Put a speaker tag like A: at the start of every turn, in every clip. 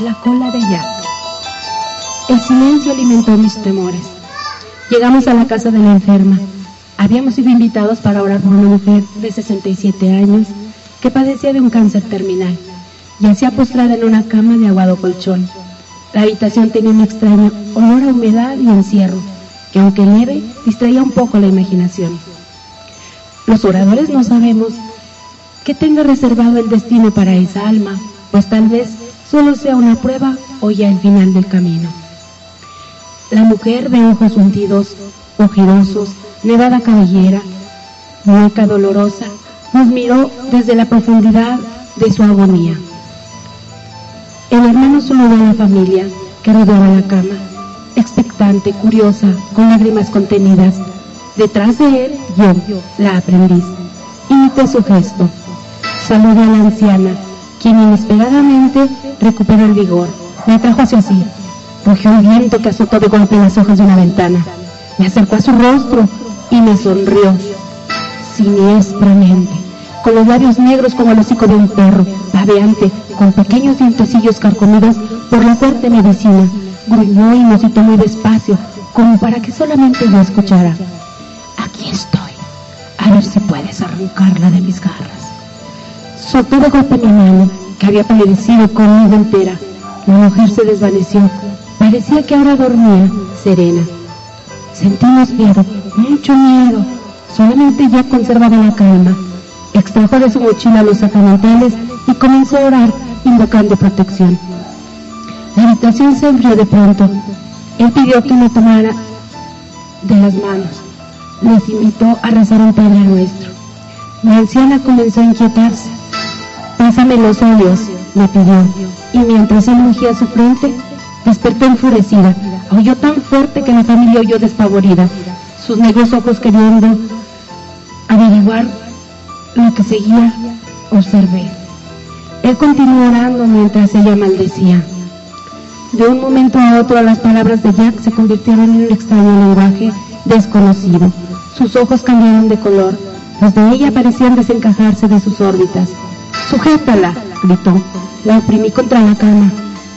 A: La cola de Jack. El silencio alimentó mis temores. Llegamos a la casa de la enferma. Habíamos sido invitados para orar por una mujer de 67 años que padecía de un cáncer terminal. Yacía postrada en una cama de aguado colchón. La habitación tenía un extraño olor a humedad y encierro, que aunque leve, distraía un poco la imaginación. Los oradores no sabemos qué tenga reservado el destino para esa alma, pues tal vez solo sea una prueba o ya el final del camino. La mujer de ojos hundidos, ojirosos, nevada cabellera, mueca dolorosa, nos miró desde la profundidad de su agonía. El hermano saludó a la familia que rodeaba la cama, expectante, curiosa, con lágrimas contenidas. Detrás de él, yo, la aprendiz, imité su gesto. Saludé a la anciana, quien inesperadamente recuperó el vigor. Me atrajo hacia sí. Rugió el viento que azotó de golpe las hojas de una ventana. Me acercó a su rostro y me sonrió siniestramente, con los labios negros como el hocico de un perro, babeante, con pequeños dientecillos carcomidos por la fuerte medicina. Gruñó y nos citó muy despacio, como para que solamente yo escuchara. Aquí estoy. A ver si puedes arrancarla de mis garras. De golpe mi mano, que había palidecido conmigo entera. La mujer se desvaneció. Parecía que ahora dormía, serena. Sentimos miedo, mucho miedo. Solamente ya conservaba la calma. Extrajo de su mochila los sacramentales y comenzó a orar, invocando protección. La habitación se enfrió de pronto. Él pidió que me tomara de las manos. Nos invitó a rezar un Padre Nuestro. La anciana comenzó a inquietarse. Pásame los ojos, me pidió, y mientras él ungía su frente, despertó enfurecida. Aulló tan fuerte que la familia oyó despavorida, sus negros ojos queriendo averiguar lo que seguía, observé. Él continuó orando mientras ella maldecía. De un momento a otro las palabras de Jack se convirtieron en un extraño lenguaje desconocido. Sus ojos cambiaron de color. Los de ella parecían desencajarse de sus órbitas. Sujétala, gritó. La oprimí contra la cama,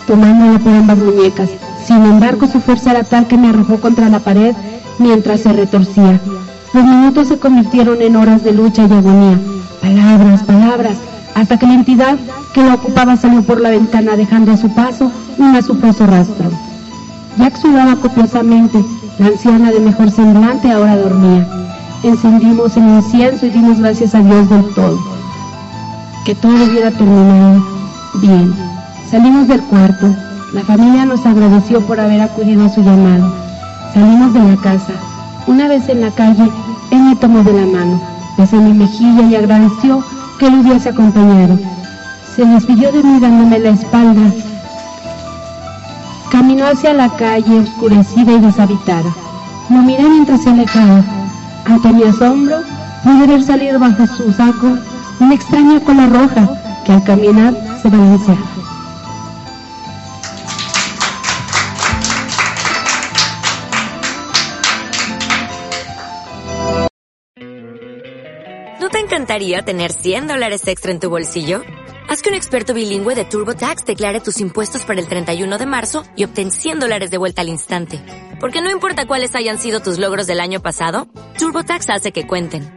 A: tomándola por ambas muñecas. Sin embargo, su fuerza era tal que me arrojó contra la pared mientras se retorcía. Los minutos se convirtieron en horas de lucha y agonía. Palabras, palabras, hasta que la entidad que la ocupaba salió por la ventana dejando a su paso un azufoso rastro. Jack sudaba copiosamente, la anciana de mejor semblante ahora dormía. Encendimos el incienso y dimos gracias a Dios del todo. Que todo hubiera terminado bien. Salimos del cuarto. La familia nos agradeció por haber acudido a su llamado. Salimos de la casa. Una vez en la calle, él me tomó de la mano, besó mi mejilla y agradeció que lo hubiese acompañado. Se despidió de mí dándome la espalda. Caminó hacia la calle oscurecida y deshabitada. Lo miré mientras se alejaba. Ante mi asombro, pude ver salir bajo su saco una extraña cola roja que al caminar se balanceaba.
B: ¿No te encantaría tener 100 dólares extra en tu bolsillo? Haz que un experto bilingüe de TurboTax declare tus impuestos para el 31 de marzo y obtén 100 dólares de vuelta al instante. Porque no importa cuáles hayan sido tus logros del año pasado, TurboTax hace que cuenten.